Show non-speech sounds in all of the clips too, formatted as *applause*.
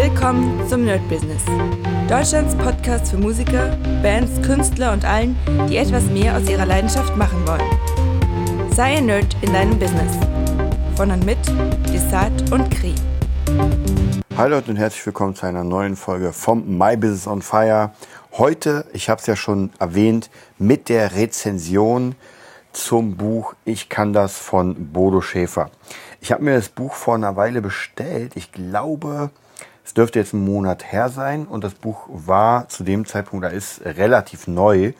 Willkommen zum Nerd Business. Deutschlands Podcast für Musiker, Bands, Künstler und allen, die etwas mehr aus ihrer Leidenschaft machen wollen. Sei ein Nerd in deinem Business. Von und mit Desart und Kri. Hallo Leute und herzlich willkommen zu einer neuen Folge vom My Business on Fire. Heute, ich habe es ja schon erwähnt, mit der Rezension zum Buch Ich kann das von Bodo Schäfer. Ich habe mir das Buch vor einer Weile bestellt. Ich glaube, es dürfte jetzt ein Monat her sein und das Buch war zu dem Zeitpunkt, da ist relativ neu.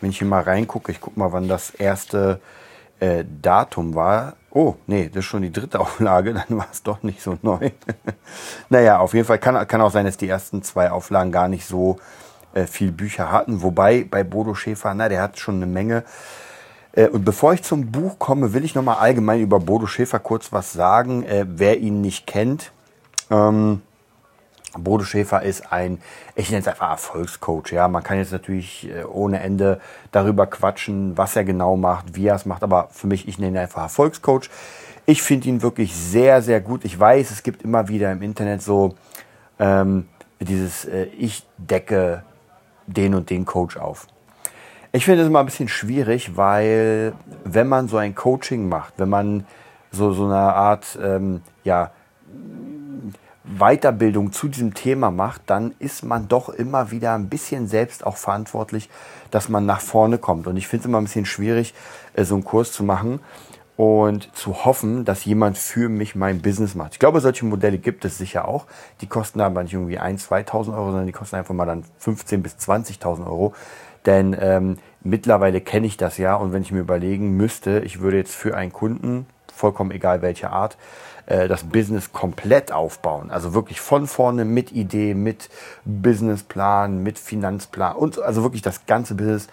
Wenn ich hier mal reingucke, ich gucke mal, wann das erste äh, Datum war. Oh, nee, das ist schon die dritte *laughs* Auflage, dann war es doch nicht so neu. *laughs* naja, auf jeden Fall kann, kann auch sein, dass die ersten zwei Auflagen gar nicht so äh, viel Bücher hatten. Wobei bei Bodo Schäfer, na, der hat schon eine Menge. Äh, und bevor ich zum Buch komme, will ich nochmal allgemein über Bodo Schäfer kurz was sagen. Äh, wer ihn nicht kennt, ähm, Bodo Schäfer ist ein, ich nenne es einfach Erfolgscoach. Ja, man kann jetzt natürlich äh, ohne Ende darüber quatschen, was er genau macht, wie er es macht. Aber für mich, ich nenne ihn einfach Erfolgscoach. Ich finde ihn wirklich sehr, sehr gut. Ich weiß, es gibt immer wieder im Internet so ähm, dieses, äh, ich decke den und den Coach auf. Ich finde es immer ein bisschen schwierig, weil wenn man so ein Coaching macht, wenn man so, so eine Art, ähm, ja, Weiterbildung zu diesem Thema macht, dann ist man doch immer wieder ein bisschen selbst auch verantwortlich, dass man nach vorne kommt. Und ich finde es immer ein bisschen schwierig, äh, so einen Kurs zu machen und zu hoffen, dass jemand für mich mein Business macht. Ich glaube, solche Modelle gibt es sicher auch. Die kosten aber nicht irgendwie 1.000, 2.000 Euro, sondern die kosten einfach mal dann 15.000 bis 20.000 Euro. Denn ähm, mittlerweile kenne ich das ja und wenn ich mir überlegen müsste, ich würde jetzt für einen Kunden, vollkommen egal welche Art, äh, das Business komplett aufbauen. Also wirklich von vorne mit Idee, mit Businessplan, mit Finanzplan und also wirklich das ganze Business.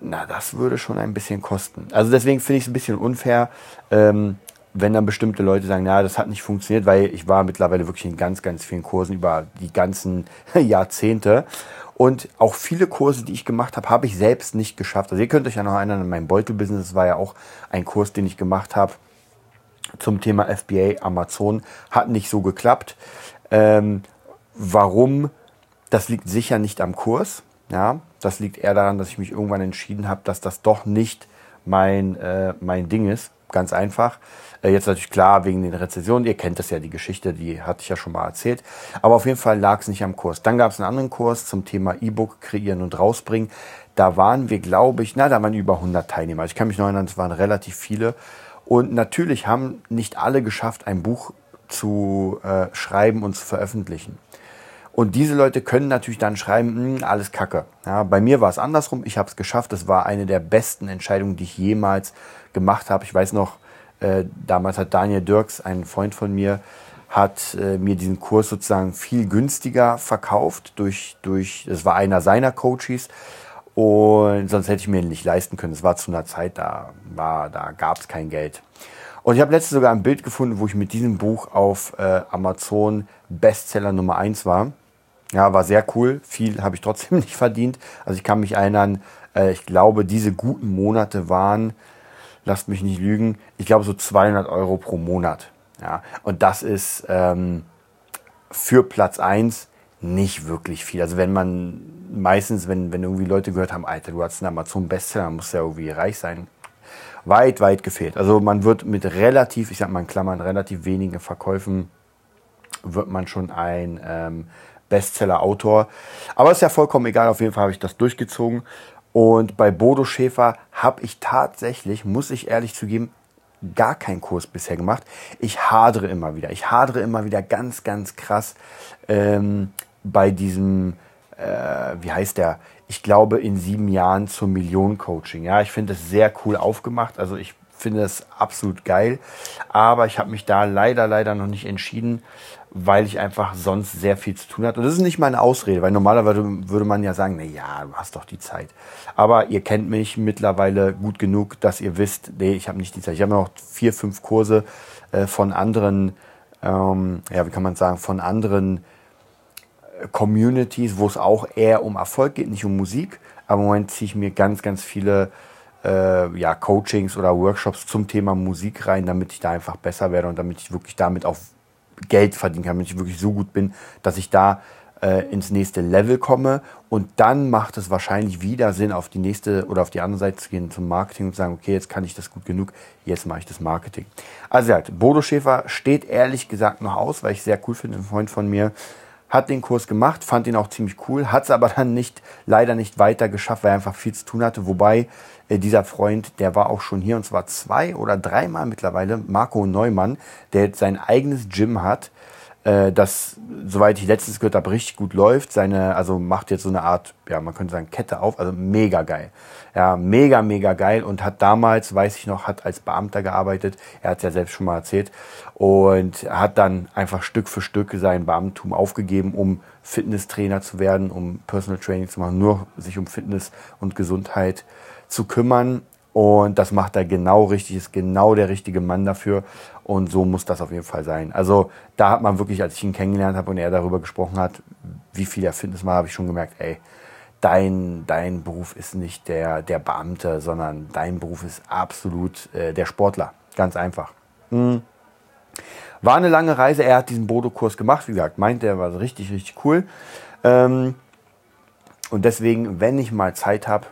Na, das würde schon ein bisschen kosten. Also deswegen finde ich es ein bisschen unfair, ähm, wenn dann bestimmte Leute sagen, ja, das hat nicht funktioniert, weil ich war mittlerweile wirklich in ganz, ganz vielen Kursen über die ganzen *laughs* Jahrzehnte. Und auch viele Kurse, die ich gemacht habe, habe ich selbst nicht geschafft. Also ihr könnt euch ja noch erinnern, mein Beutelbusiness war ja auch ein Kurs, den ich gemacht habe zum Thema FBA Amazon. Hat nicht so geklappt. Ähm, warum? Das liegt sicher nicht am Kurs. Ja, das liegt eher daran, dass ich mich irgendwann entschieden habe, dass das doch nicht mein, äh, mein Ding ist. Ganz einfach. Äh, jetzt natürlich klar wegen den Rezessionen. Ihr kennt das ja, die Geschichte, die hatte ich ja schon mal erzählt. Aber auf jeden Fall lag es nicht am Kurs. Dann gab es einen anderen Kurs zum Thema E-Book kreieren und rausbringen. Da waren wir, glaube ich, na, da waren über 100 Teilnehmer. Ich kann mich noch erinnern, es waren relativ viele. Und natürlich haben nicht alle geschafft, ein Buch zu äh, schreiben und zu veröffentlichen. Und diese Leute können natürlich dann schreiben, hm, alles Kacke. Ja, bei mir war es andersrum. Ich habe es geschafft. Das war eine der besten Entscheidungen, die ich jemals gemacht habe. Ich weiß noch, äh, damals hat Daniel Dirks, ein Freund von mir, hat äh, mir diesen Kurs sozusagen viel günstiger verkauft durch, durch, das war einer seiner Coaches und sonst hätte ich mir nicht leisten können. Es war zu einer Zeit, da, war, da gab es kein Geld. Und ich habe letztens sogar ein Bild gefunden, wo ich mit diesem Buch auf äh, Amazon Bestseller Nummer 1 war. Ja, war sehr cool. Viel habe ich trotzdem *laughs* nicht verdient. Also ich kann mich erinnern, äh, ich glaube, diese guten Monate waren, lasst mich nicht lügen, ich glaube so 200 Euro pro Monat. Ja, und das ist ähm, für Platz 1 nicht wirklich viel. Also wenn man meistens, wenn, wenn irgendwie Leute gehört haben, Alter, du hast einen Amazon-Bestseller, muss ja irgendwie reich sein. Weit, weit gefehlt. Also man wird mit relativ, ich sag mal in Klammern, relativ wenigen Verkäufen, wird man schon ein ähm, Bestseller-Autor. Aber ist ja vollkommen egal, auf jeden Fall habe ich das durchgezogen. Und bei Bodo Schäfer habe ich tatsächlich, muss ich ehrlich zugeben, gar keinen Kurs bisher gemacht. Ich hadere immer wieder. Ich hadere immer wieder ganz, ganz krass ähm, bei diesem, äh, wie heißt der? Ich glaube, in sieben Jahren zum Million-Coaching. Ja, ich finde das sehr cool aufgemacht. Also ich finde es absolut geil. Aber ich habe mich da leider, leider noch nicht entschieden, weil ich einfach sonst sehr viel zu tun hatte. Und das ist nicht meine Ausrede, weil normalerweise würde man ja sagen, na ja, du hast doch die Zeit. Aber ihr kennt mich mittlerweile gut genug, dass ihr wisst, nee, ich habe nicht die Zeit. Ich habe noch vier, fünf Kurse äh, von anderen, ähm, ja, wie kann man sagen, von anderen Communities, wo es auch eher um Erfolg geht, nicht um Musik. Aber im Moment ziehe ich mir ganz, ganz viele äh, ja, Coachings oder Workshops zum Thema Musik rein, damit ich da einfach besser werde und damit ich wirklich damit auch Geld verdienen kann, wenn ich wirklich so gut bin, dass ich da äh, ins nächste Level komme. Und dann macht es wahrscheinlich wieder Sinn, auf die nächste oder auf die andere Seite zu gehen zum Marketing und zu sagen, okay, jetzt kann ich das gut genug, jetzt mache ich das Marketing. Also ja, Bodo Schäfer steht ehrlich gesagt noch aus, weil ich sehr cool finde, ein Freund von mir hat den Kurs gemacht, fand ihn auch ziemlich cool, hat es aber dann nicht, leider nicht weiter geschafft, weil er einfach viel zu tun hatte. Wobei äh, dieser Freund, der war auch schon hier und zwar zwei oder dreimal mittlerweile, Marco Neumann, der jetzt sein eigenes Gym hat, äh, das, soweit ich letztens gehört habe, richtig gut läuft. Seine, also macht jetzt so eine Art, ja, man könnte sagen, Kette auf, also mega geil. Ja, mega, mega geil und hat damals, weiß ich noch, hat als Beamter gearbeitet. Er hat es ja selbst schon mal erzählt und hat dann einfach Stück für Stück sein Beamtum aufgegeben, um Fitnesstrainer zu werden, um Personal Training zu machen, nur sich um Fitness und Gesundheit zu kümmern. Und das macht er genau richtig, ist genau der richtige Mann dafür. Und so muss das auf jeden Fall sein. Also da hat man wirklich, als ich ihn kennengelernt habe und er darüber gesprochen hat, wie viel er Fitness macht, habe ich schon gemerkt, ey, dein, dein Beruf ist nicht der, der Beamte, sondern dein Beruf ist absolut äh, der Sportler. Ganz einfach. Mhm. War eine lange Reise. Er hat diesen Bodo-Kurs gemacht. Wie gesagt, meint er war richtig, richtig cool. Ähm, und deswegen, wenn ich mal Zeit habe,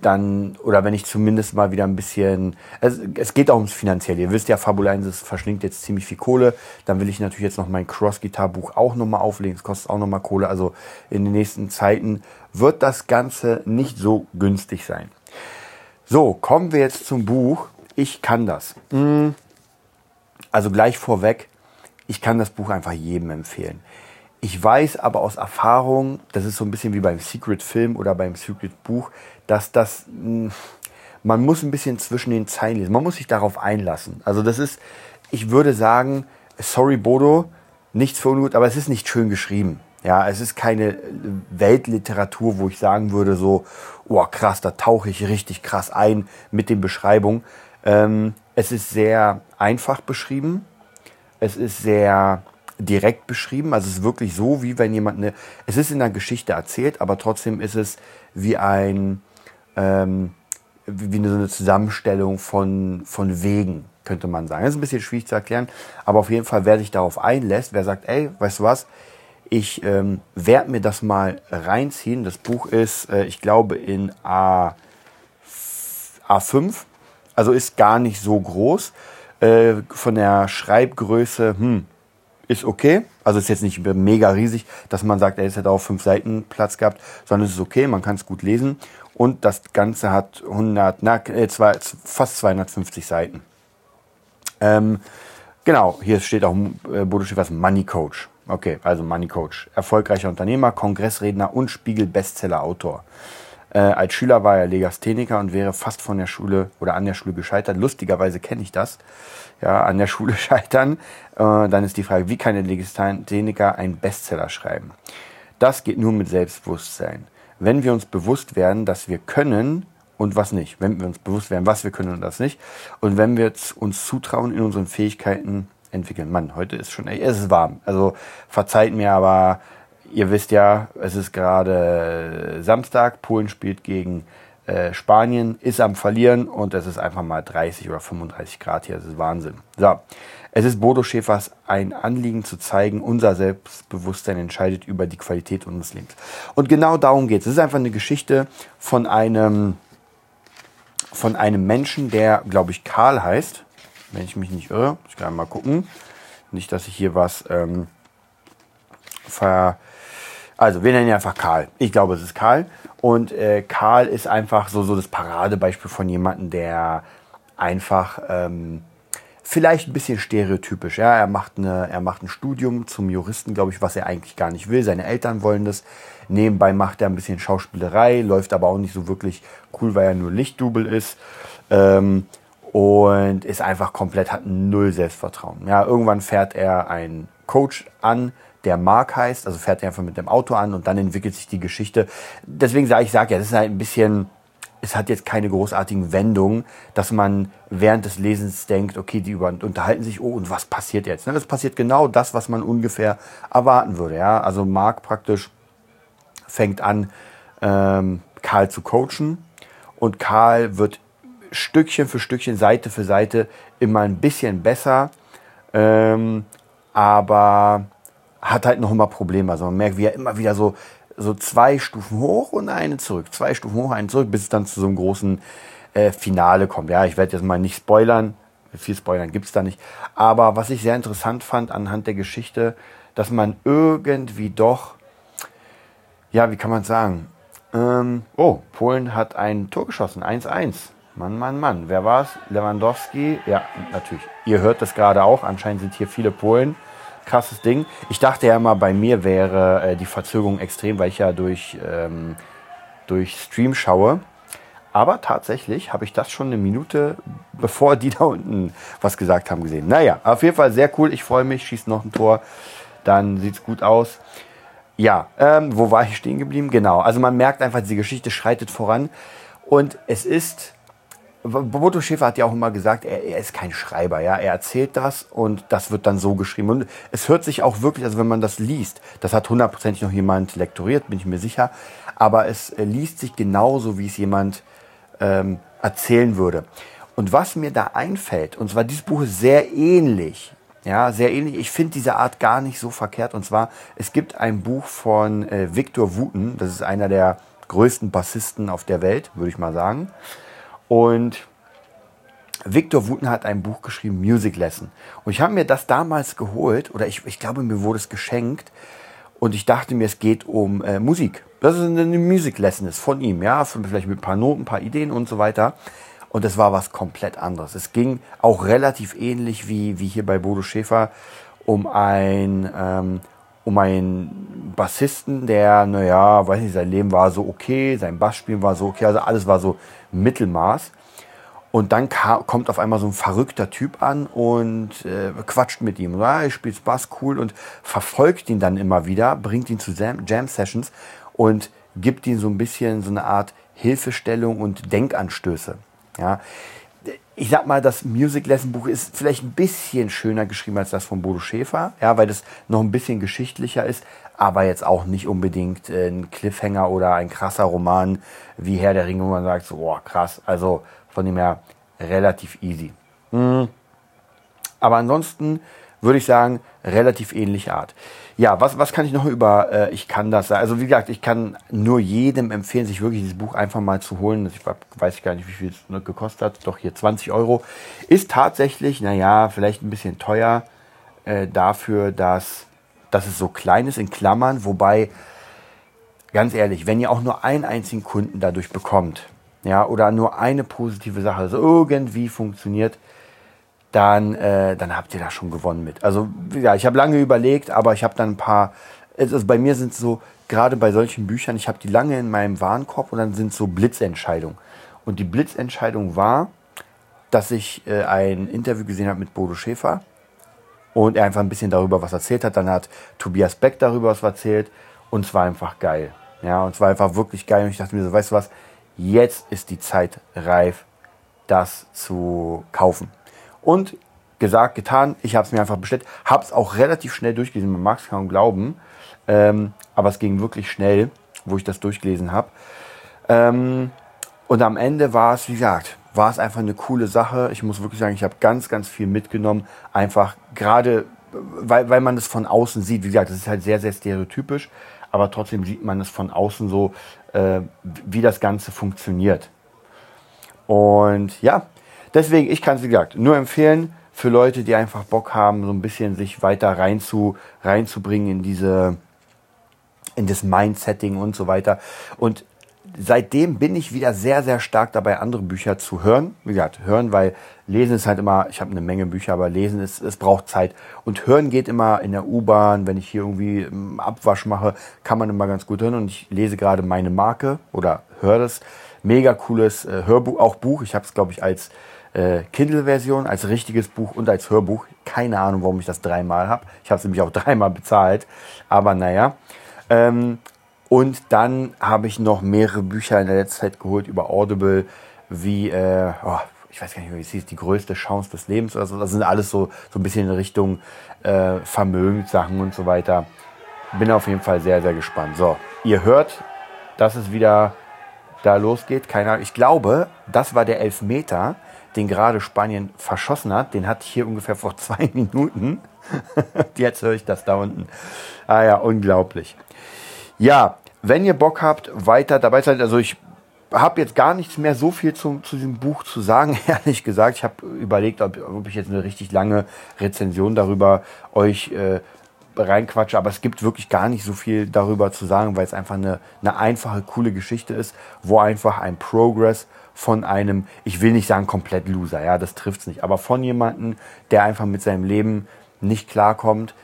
dann, oder wenn ich zumindest mal wieder ein bisschen, es, es geht auch ums Finanzielle. Ihr wisst ja, Fabulensis verschlingt jetzt ziemlich viel Kohle. Dann will ich natürlich jetzt noch mein Cross-Gitar-Buch auch nochmal auflegen. Es kostet auch nochmal Kohle. Also in den nächsten Zeiten wird das Ganze nicht so günstig sein. So, kommen wir jetzt zum Buch. Ich kann das. Hm. Also gleich vorweg, ich kann das Buch einfach jedem empfehlen. Ich weiß aber aus Erfahrung, das ist so ein bisschen wie beim Secret Film oder beim Secret Buch, dass das, hm, man muss ein bisschen zwischen den Zeilen lesen. Man muss sich darauf einlassen. Also das ist, ich würde sagen, sorry Bodo, nichts für ungut, aber es ist nicht schön geschrieben. Ja, es ist keine Weltliteratur, wo ich sagen würde so, oh krass, da tauche ich richtig krass ein mit den Beschreibungen. Ähm, es ist sehr einfach beschrieben. Es ist sehr direkt beschrieben. Also es ist wirklich so, wie wenn jemand eine, es ist in der Geschichte erzählt, aber trotzdem ist es wie ein, ähm, wie eine, so eine Zusammenstellung von, von Wegen, könnte man sagen. Das ist ein bisschen schwierig zu erklären, aber auf jeden Fall, wer sich darauf einlässt, wer sagt, ey, weißt du was, ich ähm, werde mir das mal reinziehen. Das Buch ist, äh, ich glaube, in A, A5, also ist gar nicht so groß. Äh, von der Schreibgröße, hm, ist okay. Also ist jetzt nicht mega riesig, dass man sagt, er hätte auch fünf Seiten Platz gehabt, sondern es ist okay, man kann es gut lesen. Und das Ganze hat 100, na, äh, zwei, fast 250 Seiten. Ähm, genau, hier steht auch äh, Bodo Schiffers Money Coach. Okay, also Money Coach. Erfolgreicher Unternehmer, Kongressredner und Spiegel-Bestseller-Autor. Äh, als Schüler war er Legastheniker und wäre fast von der Schule oder an der Schule gescheitert. Lustigerweise kenne ich das. Ja, an der Schule *laughs* scheitern. Äh, dann ist die Frage, wie kann ein Legastheniker einen Bestseller schreiben? Das geht nur mit Selbstbewusstsein. Wenn wir uns bewusst werden, dass wir können und was nicht. Wenn wir uns bewusst werden, was wir können und was nicht. Und wenn wir uns zutrauen, in unseren Fähigkeiten entwickeln. Mann, heute ist schon, es ist warm. Also verzeiht mir, aber Ihr wisst ja, es ist gerade Samstag, Polen spielt gegen äh, Spanien, ist am Verlieren und es ist einfach mal 30 oder 35 Grad hier. Das ist Wahnsinn. So, es ist Bodo Schäfers ein Anliegen zu zeigen, unser Selbstbewusstsein entscheidet über die Qualität unseres Lebens. Und genau darum geht es. Es ist einfach eine Geschichte von einem, von einem Menschen, der, glaube ich, Karl heißt. Wenn ich mich nicht irre. Ich kann mal gucken. Nicht, dass ich hier was ähm, ver also wir nennen ihn einfach Karl. Ich glaube, es ist Karl. Und äh, Karl ist einfach so, so das Paradebeispiel von jemandem, der einfach ähm, vielleicht ein bisschen stereotypisch. Ja, er macht eine, er macht ein Studium zum Juristen, glaube ich, was er eigentlich gar nicht will. Seine Eltern wollen das. Nebenbei macht er ein bisschen Schauspielerei, läuft aber auch nicht so wirklich cool, weil er nur Lichtdubel ist. Ähm, und ist einfach komplett, hat null Selbstvertrauen. Ja, irgendwann fährt er einen Coach an, der Mark heißt, also fährt er einfach mit dem Auto an und dann entwickelt sich die Geschichte. Deswegen sage ich, sage ja, das ist halt ein bisschen, es hat jetzt keine großartigen Wendungen, dass man während des Lesens denkt, okay, die über, unterhalten sich, oh, und was passiert jetzt? Ne, das passiert genau das, was man ungefähr erwarten würde. Ja? Also Mark praktisch fängt an, ähm, Karl zu coachen und Karl wird Stückchen für Stückchen, Seite für Seite immer ein bisschen besser. Ähm, aber hat halt noch immer Probleme. Also man merkt, wie er immer wieder so, so zwei Stufen hoch und eine zurück, zwei Stufen hoch, eine zurück, bis es dann zu so einem großen äh, Finale kommt. Ja, ich werde jetzt mal nicht spoilern, viel Spoilern gibt es da nicht. Aber was ich sehr interessant fand anhand der Geschichte, dass man irgendwie doch, ja, wie kann man sagen, ähm, oh, Polen hat ein Tor geschossen, 1-1. Mann, Mann, Mann. Wer war es? Lewandowski? Ja, natürlich. Ihr hört das gerade auch. Anscheinend sind hier viele Polen. Krasses Ding. Ich dachte ja immer, bei mir wäre äh, die Verzögerung extrem, weil ich ja durch, ähm, durch Stream schaue. Aber tatsächlich habe ich das schon eine Minute, bevor die *laughs* da unten was gesagt haben, gesehen. Naja, auf jeden Fall sehr cool. Ich freue mich. Schießt noch ein Tor. Dann sieht es gut aus. Ja, ähm, wo war ich stehen geblieben? Genau. Also man merkt einfach, diese Geschichte schreitet voran. Und es ist, Boboto Schäfer hat ja auch immer gesagt, er, er, ist kein Schreiber, ja. Er erzählt das und das wird dann so geschrieben. Und es hört sich auch wirklich, also wenn man das liest, das hat hundertprozentig noch jemand lektoriert, bin ich mir sicher. Aber es äh, liest sich genauso, wie es jemand ähm, erzählen würde. Und was mir da einfällt, und zwar dieses Buch ist sehr ähnlich, ja, sehr ähnlich. Ich finde diese Art gar nicht so verkehrt. Und zwar, es gibt ein Buch von äh, Victor Wooten, das ist einer der größten Bassisten auf der Welt, würde ich mal sagen. Und Victor Wooten hat ein Buch geschrieben, Music Lesson. Und ich habe mir das damals geholt, oder ich, ich glaube, mir wurde es geschenkt. Und ich dachte mir, es geht um äh, Musik. Das ist eine Music Lesson ist von ihm, ja, vielleicht mit ein paar Noten, ein paar Ideen und so weiter. Und es war was komplett anderes. Es ging auch relativ ähnlich wie, wie hier bei Bodo Schäfer um ein, ähm, um einen Bassisten, der, naja, weiß nicht, sein Leben war so okay, sein Bassspielen war so okay, also alles war so Mittelmaß. Und dann kam, kommt auf einmal so ein verrückter Typ an und äh, quatscht mit ihm. Ja, ich spiele Bass cool und verfolgt ihn dann immer wieder, bringt ihn zu Jam-Sessions und gibt ihm so ein bisschen so eine Art Hilfestellung und Denkanstöße. Ja. Ich sag mal, das Music Lesson Buch ist vielleicht ein bisschen schöner geschrieben als das von Bodo Schäfer, ja, weil das noch ein bisschen geschichtlicher ist, aber jetzt auch nicht unbedingt äh, ein Cliffhanger oder ein krasser Roman wie Herr der Ringe, wo man sagt, so, boah, krass. Also von dem her relativ easy. Mhm. Aber ansonsten würde ich sagen, relativ ähnliche Art. Ja, was, was kann ich noch über äh, Ich kann das sagen? Also wie gesagt, ich kann nur jedem empfehlen, sich wirklich dieses Buch einfach mal zu holen. Ich weiß gar nicht, wie viel es gekostet hat. Doch hier 20 Euro. Ist tatsächlich, naja, vielleicht ein bisschen teuer äh, dafür, dass, dass es so klein ist, in Klammern. Wobei, ganz ehrlich, wenn ihr auch nur einen einzigen Kunden dadurch bekommt, ja, oder nur eine positive Sache, also irgendwie funktioniert, dann, äh, dann habt ihr da schon gewonnen mit. Also ja, ich habe lange überlegt, aber ich habe dann ein paar, also bei mir sind so, gerade bei solchen Büchern, ich habe die lange in meinem Warenkorb und dann sind so Blitzentscheidungen. Und die Blitzentscheidung war, dass ich äh, ein Interview gesehen habe mit Bodo Schäfer und er einfach ein bisschen darüber was erzählt hat. Dann hat Tobias Beck darüber was erzählt und es war einfach geil. Ja, und es war einfach wirklich geil. Und ich dachte mir so, weißt du was, jetzt ist die Zeit reif, das zu kaufen. Und gesagt, getan, ich habe es mir einfach bestellt, habe es auch relativ schnell durchgelesen, man mag es kaum glauben, ähm, aber es ging wirklich schnell, wo ich das durchgelesen habe. Ähm, und am Ende war es, wie gesagt, war es einfach eine coole Sache. Ich muss wirklich sagen, ich habe ganz, ganz viel mitgenommen. Einfach gerade, weil, weil man es von außen sieht. Wie gesagt, das ist halt sehr, sehr stereotypisch, aber trotzdem sieht man es von außen so, äh, wie das Ganze funktioniert. Und ja, deswegen, ich kann es, wie gesagt, nur empfehlen für Leute, die einfach Bock haben, so ein bisschen sich weiter rein zu, reinzubringen in diese, in das Mindsetting und so weiter. Und seitdem bin ich wieder sehr, sehr stark dabei, andere Bücher zu hören. Wie gesagt, hören, weil lesen ist halt immer, ich habe eine Menge Bücher, aber lesen ist, es braucht Zeit. Und hören geht immer in der U-Bahn, wenn ich hier irgendwie Abwasch mache, kann man immer ganz gut hören. Und ich lese gerade meine Marke oder höre das. Mega cooles äh, Hörbuch, auch Buch. Ich habe es, glaube ich, als äh, Kindle-Version, als richtiges Buch und als Hörbuch. Keine Ahnung, warum ich das dreimal habe. Ich habe es nämlich auch *laughs* dreimal bezahlt. Aber naja. Ähm, und dann habe ich noch mehrere Bücher in der letzten Zeit geholt über Audible, wie, äh, oh, ich weiß gar nicht, wie es hieß, die größte Chance des Lebens oder so. Das sind alles so, so ein bisschen in Richtung äh, Vermögenssachen und so weiter. Bin auf jeden Fall sehr, sehr gespannt. So, ihr hört, dass es wieder da losgeht. Keine Ahnung. Ich glaube, das war der Elfmeter den gerade Spanien verschossen hat. Den hatte ich hier ungefähr vor *laughs* zwei Minuten. *laughs* Jetzt höre ich das da unten. Ah ja, unglaublich. Ja, wenn ihr Bock habt, weiter dabei seid, also ich habe jetzt gar nichts mehr so viel zu, zu diesem Buch zu sagen, *laughs* ehrlich gesagt. Ich habe überlegt, ob, ob, ich jetzt eine richtig lange Rezension darüber euch äh, reinquatsche, aber es gibt wirklich gar nicht so viel darüber zu sagen, weil es einfach eine, eine einfache, coole Geschichte ist, wo einfach ein Progress von einem, ich will nicht sagen komplett Loser, ja, das trifft es nicht, aber von jemandem, der einfach mit seinem Leben nicht klarkommt,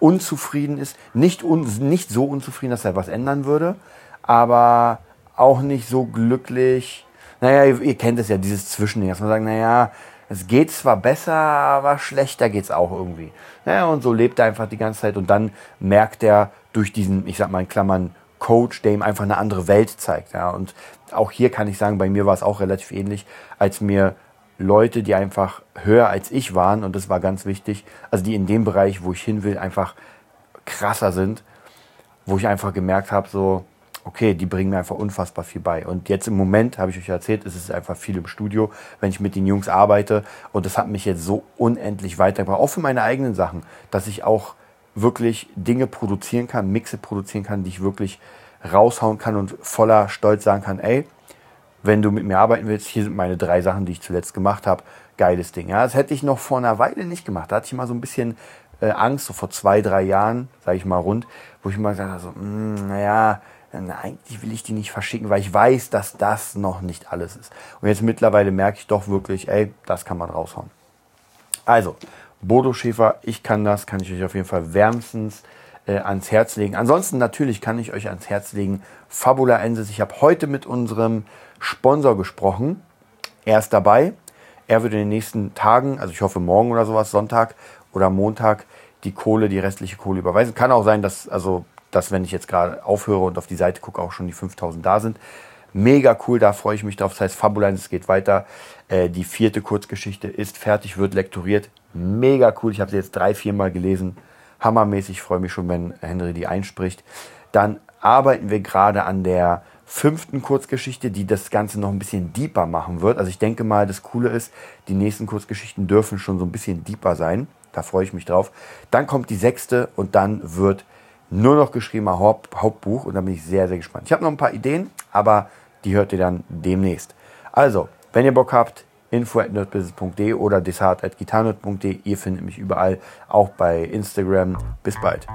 unzufrieden ist, nicht, un, nicht so unzufrieden, dass er was ändern würde, aber auch nicht so glücklich. Naja, ihr, ihr kennt es ja, dieses Zwischending, dass man sagt, naja, es geht zwar besser, aber schlechter geht es auch irgendwie. Naja, und so lebt er einfach die ganze Zeit und dann merkt er durch diesen, ich sag mal in Klammern, Coach, der ihm einfach eine andere Welt zeigt. Ja. Und auch hier kann ich sagen, bei mir war es auch relativ ähnlich, als mir Leute, die einfach höher als ich waren, und das war ganz wichtig, also die in dem Bereich, wo ich hin will, einfach krasser sind, wo ich einfach gemerkt habe, so, okay, die bringen mir einfach unfassbar viel bei. Und jetzt im Moment, habe ich euch erzählt, ist es einfach viel im Studio, wenn ich mit den Jungs arbeite. Und das hat mich jetzt so unendlich weitergebracht, auch für meine eigenen Sachen, dass ich auch wirklich Dinge produzieren kann, Mixe produzieren kann, die ich wirklich raushauen kann und voller Stolz sagen kann, ey, wenn du mit mir arbeiten willst, hier sind meine drei Sachen, die ich zuletzt gemacht habe. Geiles Ding. Ja, das hätte ich noch vor einer Weile nicht gemacht. Da hatte ich mal so ein bisschen äh, Angst, so vor zwei, drei Jahren, sage ich mal rund, wo ich immer gesagt habe, so, mh, hm, naja, eigentlich will ich die nicht verschicken, weil ich weiß, dass das noch nicht alles ist. Und jetzt mittlerweile merke ich doch wirklich, ey, das kann man raushauen. Also, Bodo Schäfer, ich kann das, kann ich euch auf jeden Fall wärmstens äh, ans Herz legen. Ansonsten natürlich kann ich euch ans Herz legen, Fabula Ensis. Ich habe heute mit unserem Sponsor gesprochen. Er ist dabei. Er wird in den nächsten Tagen, also ich hoffe morgen oder sowas, Sonntag oder Montag, die Kohle, die restliche Kohle überweisen. Kann auch sein, dass, also, dass wenn ich jetzt gerade aufhöre und auf die Seite gucke, auch schon die 5000 da sind. Mega cool, da freue ich mich drauf. Das heißt, Fabulence, es geht weiter. Äh, die vierte Kurzgeschichte ist fertig, wird lektoriert. Mega cool, ich habe sie jetzt drei, vier Mal gelesen. Hammermäßig, ich freue mich schon, wenn Henry die einspricht. Dann arbeiten wir gerade an der fünften Kurzgeschichte, die das Ganze noch ein bisschen deeper machen wird. Also ich denke mal, das Coole ist, die nächsten Kurzgeschichten dürfen schon so ein bisschen deeper sein. Da freue ich mich drauf. Dann kommt die sechste und dann wird nur noch geschriebener Haupt Hauptbuch und da bin ich sehr, sehr gespannt. Ich habe noch ein paar Ideen, aber die hört ihr dann demnächst. Also, wenn ihr Bock habt, info.nerdbusiness.de oder desart.gitarnerd.de. Ihr findet mich überall, auch bei Instagram. Bis bald.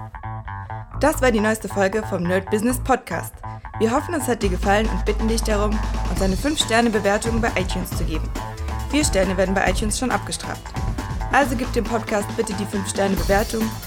Das war die neueste Folge vom Nerd Business Podcast. Wir hoffen, es hat dir gefallen und bitten dich darum, uns eine 5-Sterne-Bewertung bei iTunes zu geben. Vier Sterne werden bei iTunes schon abgestraft. Also gib dem Podcast bitte die 5-Sterne-Bewertung und